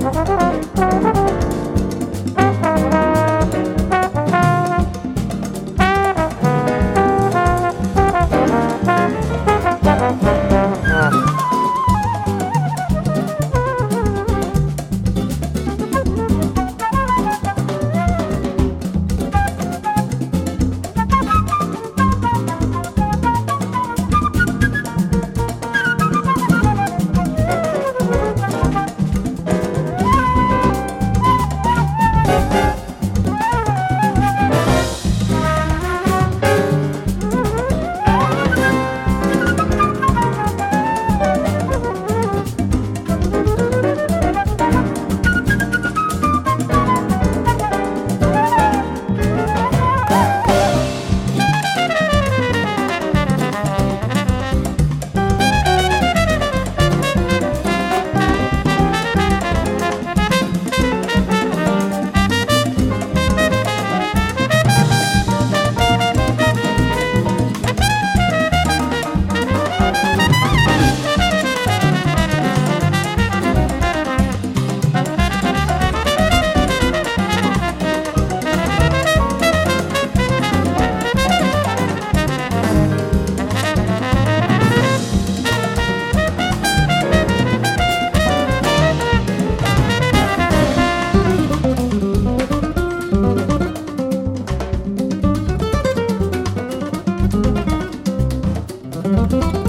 ¡Gracias! thank you